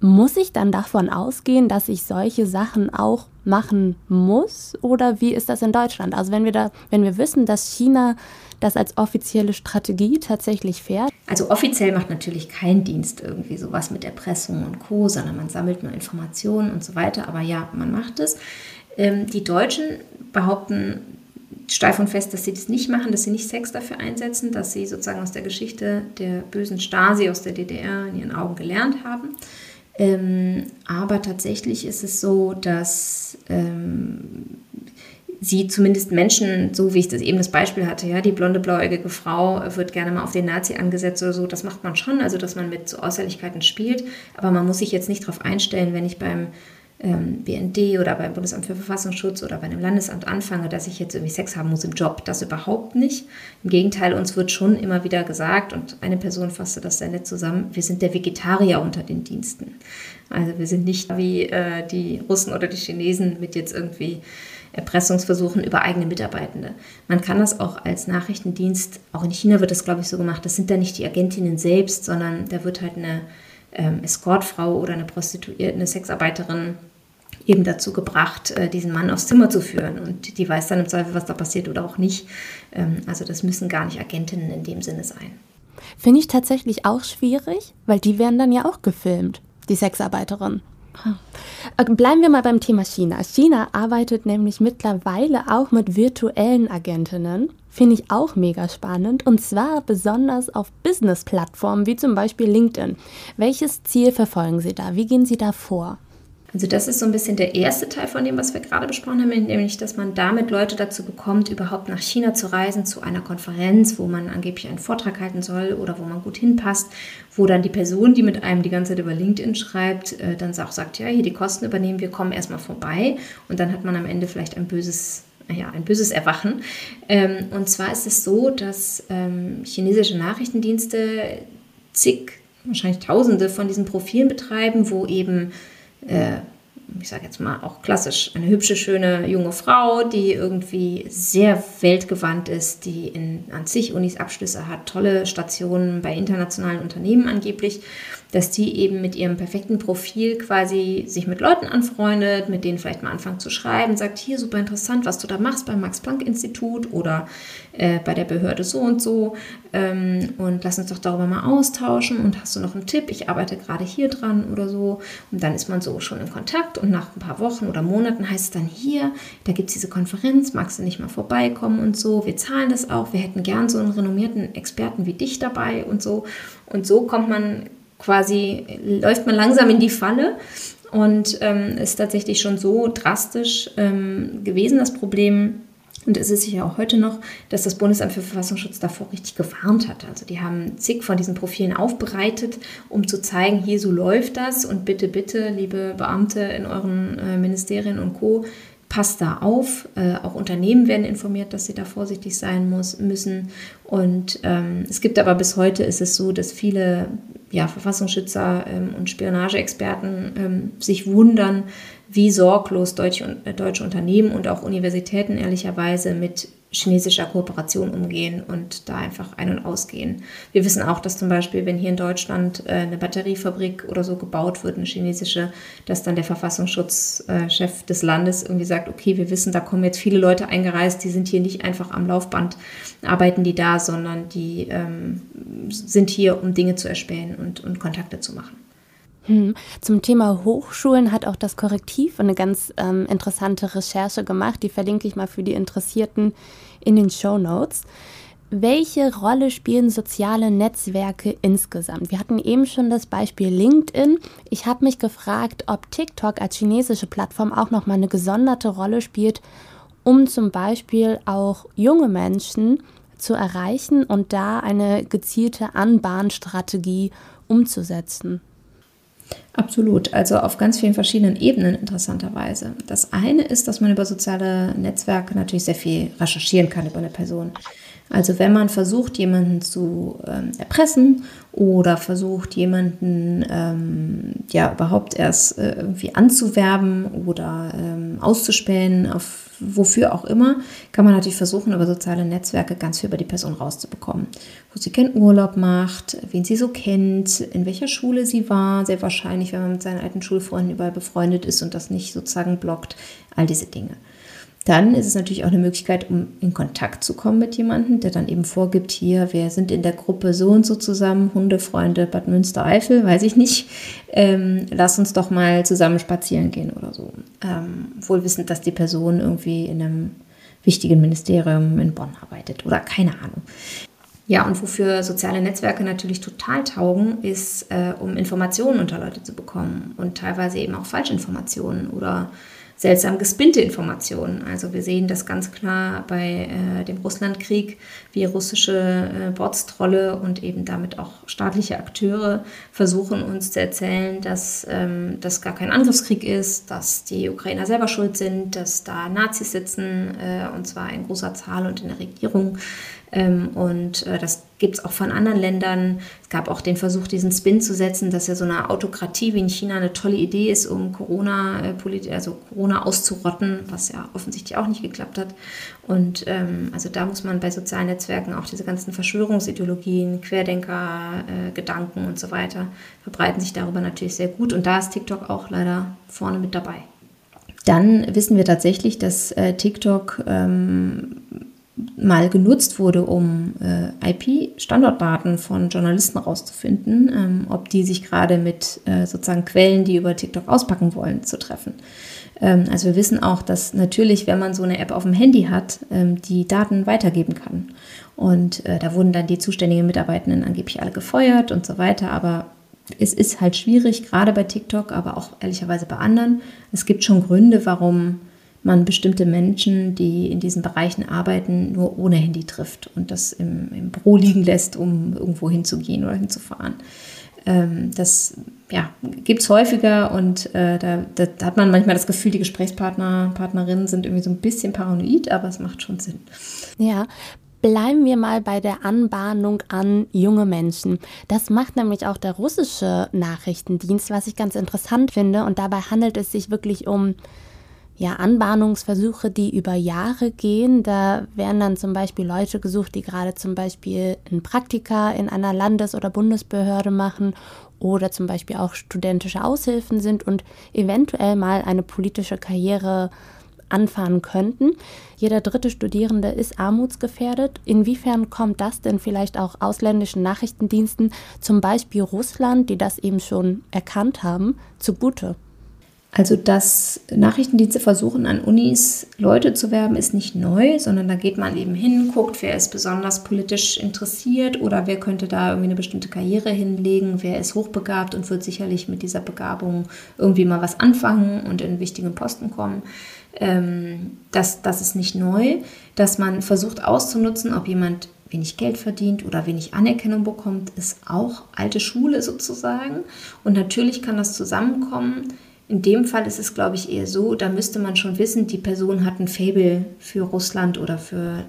muss ich dann davon ausgehen, dass ich solche Sachen auch machen muss? Oder wie ist das in Deutschland? Also wenn wir da, wenn wir wissen, dass China das als offizielle Strategie tatsächlich fährt? Also offiziell macht natürlich kein Dienst irgendwie sowas mit Erpressung und Co., sondern man sammelt nur Informationen und so weiter. Aber ja, man macht es. Ähm, die Deutschen behaupten steif und fest, dass sie das nicht machen, dass sie nicht Sex dafür einsetzen, dass sie sozusagen aus der Geschichte der bösen Stasi aus der DDR in ihren Augen gelernt haben. Ähm, aber tatsächlich ist es so, dass ähm, sie zumindest Menschen, so wie ich das eben das Beispiel hatte, ja, die blonde, blauäugige Frau wird gerne mal auf den Nazi angesetzt oder so, das macht man schon, also dass man mit so Äußerlichkeiten spielt, aber man muss sich jetzt nicht darauf einstellen, wenn ich beim ähm, BND oder beim Bundesamt für Verfassungsschutz oder bei einem Landesamt anfange, dass ich jetzt irgendwie Sex haben muss im Job. Das überhaupt nicht. Im Gegenteil, uns wird schon immer wieder gesagt, und eine Person fasste das sehr nett zusammen, wir sind der Vegetarier unter den Diensten. Also wir sind nicht wie äh, die Russen oder die Chinesen mit jetzt irgendwie Erpressungsversuchen über eigene Mitarbeitende. Man kann das auch als Nachrichtendienst, auch in China wird das, glaube ich, so gemacht, das sind da nicht die Agentinnen selbst, sondern da wird halt eine ähm, Escortfrau oder eine Prostituierte, eine Sexarbeiterin eben dazu gebracht, äh, diesen Mann aufs Zimmer zu führen. Und die weiß dann im Zweifel, was da passiert oder auch nicht. Ähm, also das müssen gar nicht Agentinnen in dem Sinne sein. Finde ich tatsächlich auch schwierig, weil die werden dann ja auch gefilmt, die Sexarbeiterin. Äh, bleiben wir mal beim Thema China. China arbeitet nämlich mittlerweile auch mit virtuellen Agentinnen. Finde ich auch mega spannend. Und zwar besonders auf Business-Plattformen wie zum Beispiel LinkedIn. Welches Ziel verfolgen Sie da? Wie gehen Sie da vor? Also das ist so ein bisschen der erste Teil von dem, was wir gerade besprochen haben, nämlich dass man damit Leute dazu bekommt, überhaupt nach China zu reisen zu einer Konferenz, wo man angeblich einen Vortrag halten soll oder wo man gut hinpasst, wo dann die Person, die mit einem die ganze Zeit über LinkedIn schreibt, äh, dann auch sagt, ja, hier die Kosten übernehmen, wir kommen erstmal vorbei und dann hat man am Ende vielleicht ein böses ja, ein böses Erwachen. Ähm, und zwar ist es so, dass ähm, chinesische Nachrichtendienste zig, wahrscheinlich tausende von diesen Profilen betreiben, wo eben äh, ich sage jetzt mal auch klassisch, eine hübsche, schöne junge Frau, die irgendwie sehr weltgewandt ist, die in, an zig Unis Abschlüsse hat, tolle Stationen bei internationalen Unternehmen angeblich dass die eben mit ihrem perfekten Profil quasi sich mit Leuten anfreundet, mit denen vielleicht mal anfangen zu schreiben, sagt, hier super interessant, was du da machst beim Max-Planck-Institut oder äh, bei der Behörde so und so ähm, und lass uns doch darüber mal austauschen und hast du noch einen Tipp, ich arbeite gerade hier dran oder so. Und dann ist man so schon im Kontakt und nach ein paar Wochen oder Monaten heißt es dann hier, da gibt es diese Konferenz, magst du nicht mal vorbeikommen und so, wir zahlen das auch, wir hätten gern so einen renommierten Experten wie dich dabei und so. Und so kommt man quasi läuft man langsam in die Falle. Und ähm, ist tatsächlich schon so drastisch ähm, gewesen, das Problem. Und es ist sicher auch heute noch, dass das Bundesamt für Verfassungsschutz davor richtig gewarnt hat. Also die haben zig von diesen Profilen aufbereitet, um zu zeigen, hier so läuft das und bitte, bitte, liebe Beamte in euren äh, Ministerien und Co., passt da auf. Äh, auch Unternehmen werden informiert, dass sie da vorsichtig sein muss, müssen. Und ähm, es gibt aber bis heute ist es so, dass viele ja, Verfassungsschützer ähm, und Spionageexperten ähm, sich wundern, wie sorglos deutsche, äh, deutsche Unternehmen und auch Universitäten ehrlicherweise mit chinesischer Kooperation umgehen und da einfach ein- und ausgehen. Wir wissen auch, dass zum Beispiel, wenn hier in Deutschland äh, eine Batteriefabrik oder so gebaut wird, eine chinesische, dass dann der Verfassungsschutzchef des Landes irgendwie sagt, okay, wir wissen, da kommen jetzt viele Leute eingereist, die sind hier nicht einfach am Laufband, arbeiten die da, sondern die ähm, sind hier, um Dinge zu erspähen und, und Kontakte zu machen. Hm. Zum Thema Hochschulen hat auch das Korrektiv eine ganz ähm, interessante Recherche gemacht. Die verlinke ich mal für die Interessierten in den Show Notes. Welche Rolle spielen soziale Netzwerke insgesamt? Wir hatten eben schon das Beispiel LinkedIn. Ich habe mich gefragt, ob TikTok als chinesische Plattform auch nochmal eine gesonderte Rolle spielt, um zum Beispiel auch junge Menschen zu erreichen und da eine gezielte Anbahnstrategie umzusetzen. Absolut, also auf ganz vielen verschiedenen Ebenen interessanterweise. Das eine ist, dass man über soziale Netzwerke natürlich sehr viel recherchieren kann über eine Person. Also wenn man versucht, jemanden zu ähm, erpressen oder versucht, jemanden ähm, ja überhaupt erst äh, irgendwie anzuwerben oder ähm, auszuspähen, auf wofür auch immer, kann man natürlich versuchen, über soziale Netzwerke ganz viel über die Person rauszubekommen. Wo sie keinen Urlaub macht, wen sie so kennt, in welcher Schule sie war, sehr wahrscheinlich, wenn man mit seinen alten Schulfreunden überall befreundet ist und das nicht sozusagen blockt, all diese Dinge. Dann ist es natürlich auch eine Möglichkeit, um in Kontakt zu kommen mit jemandem, der dann eben vorgibt, hier, wir sind in der Gruppe so und so zusammen, Hundefreunde Bad Münstereifel, weiß ich nicht, ähm, lass uns doch mal zusammen spazieren gehen oder so. Ähm, wohl wissend, dass die Person irgendwie in einem wichtigen Ministerium in Bonn arbeitet oder keine Ahnung. Ja, und wofür soziale Netzwerke natürlich total taugen, ist, äh, um Informationen unter Leute zu bekommen und teilweise eben auch Falschinformationen oder seltsam gespinnte Informationen. Also wir sehen das ganz klar bei äh, dem Russlandkrieg, wie russische äh, Botstrolle und eben damit auch staatliche Akteure versuchen uns zu erzählen, dass ähm, das gar kein Angriffskrieg ist, dass die Ukrainer selber schuld sind, dass da Nazis sitzen äh, und zwar in großer Zahl und in der Regierung. Ähm, und äh, das gibt es auch von anderen Ländern. Es gab auch den Versuch, diesen Spin zu setzen, dass ja so eine Autokratie wie in China eine tolle Idee ist, um Corona, äh, also Corona auszurotten, was ja offensichtlich auch nicht geklappt hat. Und ähm, also da muss man bei sozialen Netzwerken auch diese ganzen Verschwörungsideologien, Querdenker, äh, Gedanken und so weiter verbreiten sich darüber natürlich sehr gut. Und da ist TikTok auch leider vorne mit dabei. Dann wissen wir tatsächlich, dass äh, TikTok ähm, mal genutzt wurde, um äh, IP-Standortdaten von Journalisten rauszufinden, ähm, ob die sich gerade mit äh, sozusagen Quellen, die über TikTok auspacken wollen, zu treffen. Ähm, also wir wissen auch, dass natürlich, wenn man so eine App auf dem Handy hat, ähm, die Daten weitergeben kann. Und äh, da wurden dann die zuständigen Mitarbeitenden angeblich alle gefeuert und so weiter. Aber es ist halt schwierig, gerade bei TikTok, aber auch ehrlicherweise bei anderen. Es gibt schon Gründe, warum man bestimmte Menschen, die in diesen Bereichen arbeiten, nur ohne Handy trifft und das im, im Büro liegen lässt, um irgendwo hinzugehen oder hinzufahren. Ähm, das ja, gibt es häufiger und äh, da, da, hat man manchmal das Gefühl, die Gesprächspartner, Partnerinnen sind irgendwie so ein bisschen paranoid, aber es macht schon Sinn. Ja, Bleiben wir mal bei der Anbahnung an junge Menschen. Das macht nämlich auch der russische Nachrichtendienst, was ich ganz interessant finde. Und dabei handelt es sich wirklich um ja, Anbahnungsversuche, die über Jahre gehen. Da werden dann zum Beispiel Leute gesucht, die gerade zum Beispiel ein Praktika in einer Landes- oder Bundesbehörde machen oder zum Beispiel auch studentische Aushilfen sind und eventuell mal eine politische Karriere anfahren könnten. Jeder dritte Studierende ist armutsgefährdet. Inwiefern kommt das denn vielleicht auch ausländischen Nachrichtendiensten, zum Beispiel Russland, die das eben schon erkannt haben, zugute? Also, dass Nachrichtendienste versuchen, an Unis Leute zu werben, ist nicht neu, sondern da geht man eben hin, guckt, wer ist besonders politisch interessiert oder wer könnte da irgendwie eine bestimmte Karriere hinlegen, wer ist hochbegabt und wird sicherlich mit dieser Begabung irgendwie mal was anfangen und in wichtigen Posten kommen. Ähm, das, das ist nicht neu, dass man versucht auszunutzen, ob jemand wenig Geld verdient oder wenig Anerkennung bekommt, ist auch alte Schule sozusagen. Und natürlich kann das zusammenkommen in dem Fall ist es, glaube ich, eher so, da müsste man schon wissen, die Person hat ein Fable für Russland oder für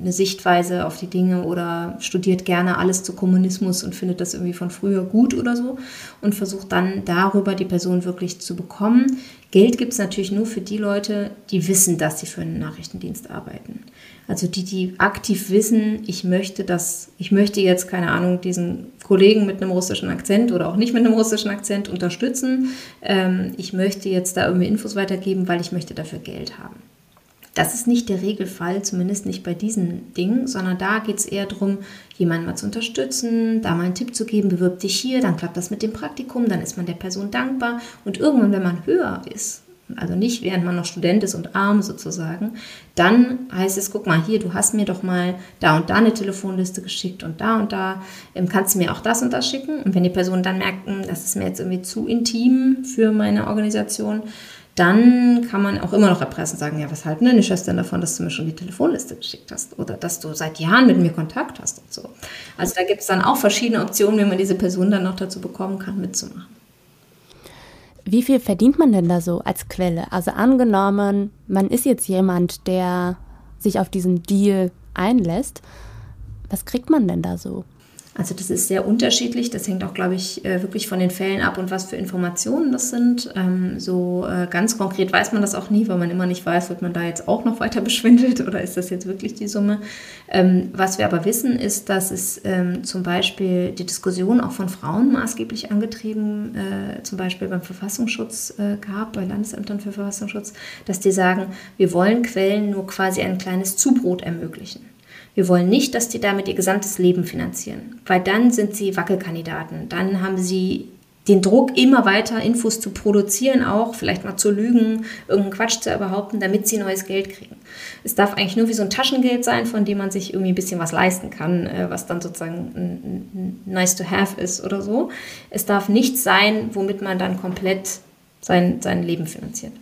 eine Sichtweise auf die Dinge oder studiert gerne alles zu Kommunismus und findet das irgendwie von früher gut oder so und versucht dann darüber die Person wirklich zu bekommen. Geld gibt es natürlich nur für die Leute, die wissen, dass sie für einen Nachrichtendienst arbeiten. Also die, die aktiv wissen, ich möchte das, ich möchte jetzt, keine Ahnung, diesen Kollegen mit einem russischen Akzent oder auch nicht mit einem russischen Akzent unterstützen. Ähm, ich möchte jetzt da irgendwie Infos weitergeben, weil ich möchte dafür Geld haben. Das ist nicht der Regelfall, zumindest nicht bei diesen Dingen, sondern da geht es eher darum, jemanden mal zu unterstützen, da mal einen Tipp zu geben, bewirb dich hier, dann klappt das mit dem Praktikum, dann ist man der Person dankbar und irgendwann, wenn man höher ist, also nicht während man noch Student ist und arm sozusagen, dann heißt es, guck mal hier, du hast mir doch mal da und da eine Telefonliste geschickt und da und da, ähm, kannst du mir auch das und das schicken? Und wenn die Person dann merkt, hm, das ist mir jetzt irgendwie zu intim für meine Organisation, dann kann man auch immer noch erpressen, sagen, ja, was halten denn die Schwestern davon, dass du mir schon die Telefonliste geschickt hast oder dass du seit Jahren mit mir Kontakt hast und so. Also da gibt es dann auch verschiedene Optionen, wie man diese Person dann noch dazu bekommen kann, mitzumachen. Wie viel verdient man denn da so als Quelle? Also angenommen, man ist jetzt jemand, der sich auf diesen Deal einlässt. Was kriegt man denn da so? Also das ist sehr unterschiedlich. Das hängt auch, glaube ich, äh, wirklich von den Fällen ab und was für Informationen das sind. Ähm, so äh, ganz konkret weiß man das auch nie, weil man immer nicht weiß, wird man da jetzt auch noch <laughs> weiter beschwindelt oder ist das jetzt wirklich die Summe. Ähm, was wir aber wissen, ist, dass es ähm, zum Beispiel die Diskussion auch von Frauen maßgeblich angetrieben, äh, zum Beispiel beim Verfassungsschutz gab, bei Landesämtern für Verfassungsschutz, dass die sagen, wir wollen Quellen nur quasi ein kleines Zubrot ermöglichen. Wir wollen nicht, dass die damit ihr gesamtes Leben finanzieren, weil dann sind sie Wackelkandidaten. Dann haben sie den Druck, immer weiter Infos zu produzieren, auch vielleicht mal zu lügen, irgendeinen Quatsch zu behaupten, damit sie neues Geld kriegen. Es darf eigentlich nur wie so ein Taschengeld sein, von dem man sich irgendwie ein bisschen was leisten kann, äh, was dann sozusagen nice to have ist oder so. Es darf nichts sein, womit man dann komplett sein, sein Leben finanziert.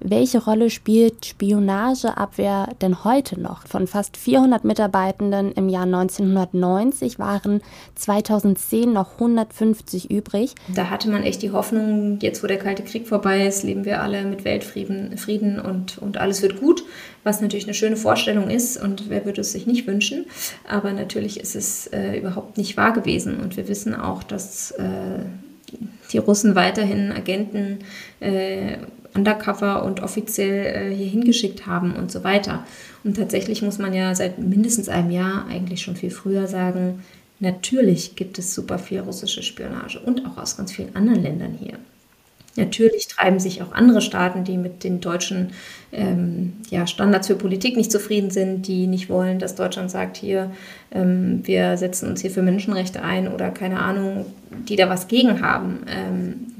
Welche Rolle spielt Spionageabwehr denn heute noch? Von fast 400 Mitarbeitenden im Jahr 1990 waren 2010 noch 150 übrig. Da hatte man echt die Hoffnung, jetzt wo der Kalte Krieg vorbei ist, leben wir alle mit Weltfrieden Frieden und, und alles wird gut, was natürlich eine schöne Vorstellung ist und wer würde es sich nicht wünschen. Aber natürlich ist es äh, überhaupt nicht wahr gewesen und wir wissen auch, dass äh, die Russen weiterhin Agenten äh, undercover und offiziell äh, hier hingeschickt haben und so weiter. Und tatsächlich muss man ja seit mindestens einem Jahr, eigentlich schon viel früher sagen, natürlich gibt es super viel russische Spionage und auch aus ganz vielen anderen Ländern hier. Natürlich treiben sich auch andere Staaten, die mit den deutschen ähm, ja, Standards für Politik nicht zufrieden sind, die nicht wollen, dass Deutschland sagt, hier, ähm, wir setzen uns hier für Menschenrechte ein oder keine Ahnung, die da was gegen haben. Ähm,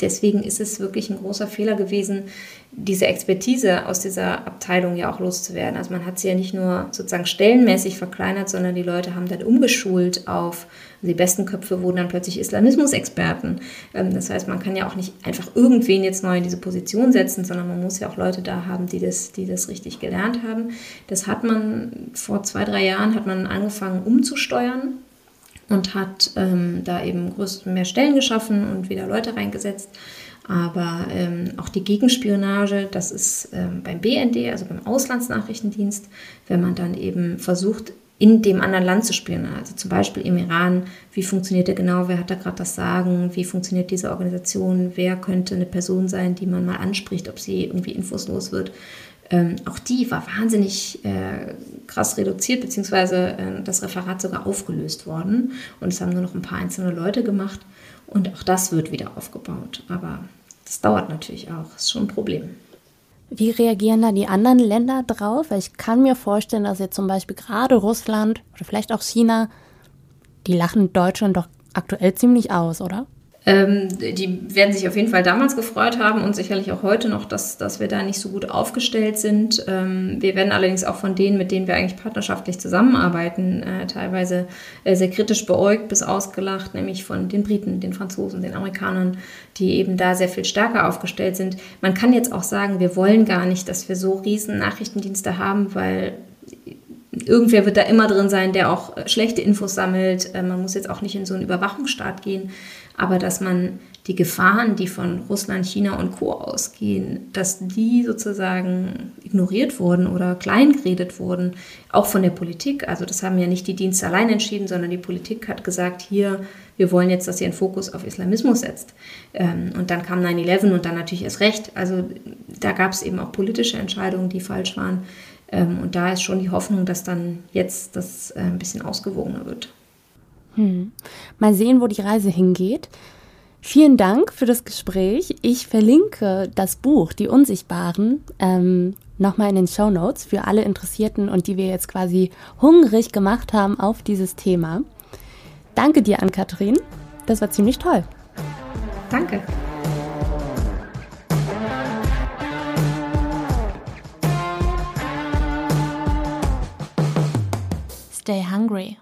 deswegen ist es wirklich ein großer Fehler gewesen, diese Expertise aus dieser Abteilung ja auch loszuwerden. Also man hat sie ja nicht nur sozusagen stellenmäßig verkleinert, sondern die Leute haben dann umgeschult auf, also die besten Köpfe wurden dann plötzlich Islamismusexperten. Ähm, das heißt, man kann ja auch nicht einfach irgendwen jetzt neu in diese Position setzen, sondern man muss ja auch Leute da haben, die das, die das richtig gelernt haben. Das hat man vor zwei, drei Jahren hat man angefangen umzusteuern und hat ähm, da eben mehr Stellen geschaffen und wieder Leute reingesetzt. Aber ähm, auch die Gegenspionage, das ist ähm, beim BND, also beim Auslandsnachrichtendienst, wenn man dann eben versucht, in dem anderen Land zu spionieren. Also zum Beispiel im Iran, wie funktioniert der genau, wer hat da gerade das Sagen, wie funktioniert diese Organisation, wer könnte eine Person sein, die man mal anspricht, ob sie irgendwie infoslos wird. Ähm, auch die war wahnsinnig äh, krass reduziert, beziehungsweise äh, das Referat sogar aufgelöst worden. Und es haben nur noch ein paar einzelne Leute gemacht. Und auch das wird wieder aufgebaut. Aber das dauert natürlich auch, ist schon ein Problem. Wie reagieren da die anderen Länder drauf? Weil ich kann mir vorstellen, dass jetzt zum Beispiel gerade Russland oder vielleicht auch China, die lachen Deutschland doch aktuell ziemlich aus, oder? Ähm, die werden sich auf jeden Fall damals gefreut haben und sicherlich auch heute noch, dass, dass wir da nicht so gut aufgestellt sind. Ähm, wir werden allerdings auch von denen, mit denen wir eigentlich partnerschaftlich zusammenarbeiten, äh, teilweise äh, sehr kritisch beäugt bis ausgelacht, nämlich von den Briten, den Franzosen, den Amerikanern, die eben da sehr viel stärker aufgestellt sind. Man kann jetzt auch sagen, wir wollen gar nicht, dass wir so riesen Nachrichtendienste haben, weil irgendwer wird da immer drin sein, der auch schlechte Infos sammelt. Äh, man muss jetzt auch nicht in so einen Überwachungsstaat gehen aber dass man die Gefahren, die von Russland, China und Co. ausgehen, dass die sozusagen ignoriert wurden oder kleingeredet wurden, auch von der Politik. Also das haben ja nicht die Dienste allein entschieden, sondern die Politik hat gesagt, hier, wir wollen jetzt, dass ihr einen Fokus auf Islamismus setzt. Ähm, und dann kam 9-11 und dann natürlich erst recht. Also da gab es eben auch politische Entscheidungen, die falsch waren. Ähm, und da ist schon die Hoffnung, dass dann jetzt das äh, ein bisschen ausgewogener wird. Hm. Mal sehen, wo die Reise hingeht. Vielen Dank für das Gespräch. Ich verlinke das Buch Die Unsichtbaren ähm, nochmal in den Show Notes für alle Interessierten und die wir jetzt quasi hungrig gemacht haben auf dieses Thema. Danke dir, Ann-Kathrin. Das war ziemlich toll. Danke. Stay hungry.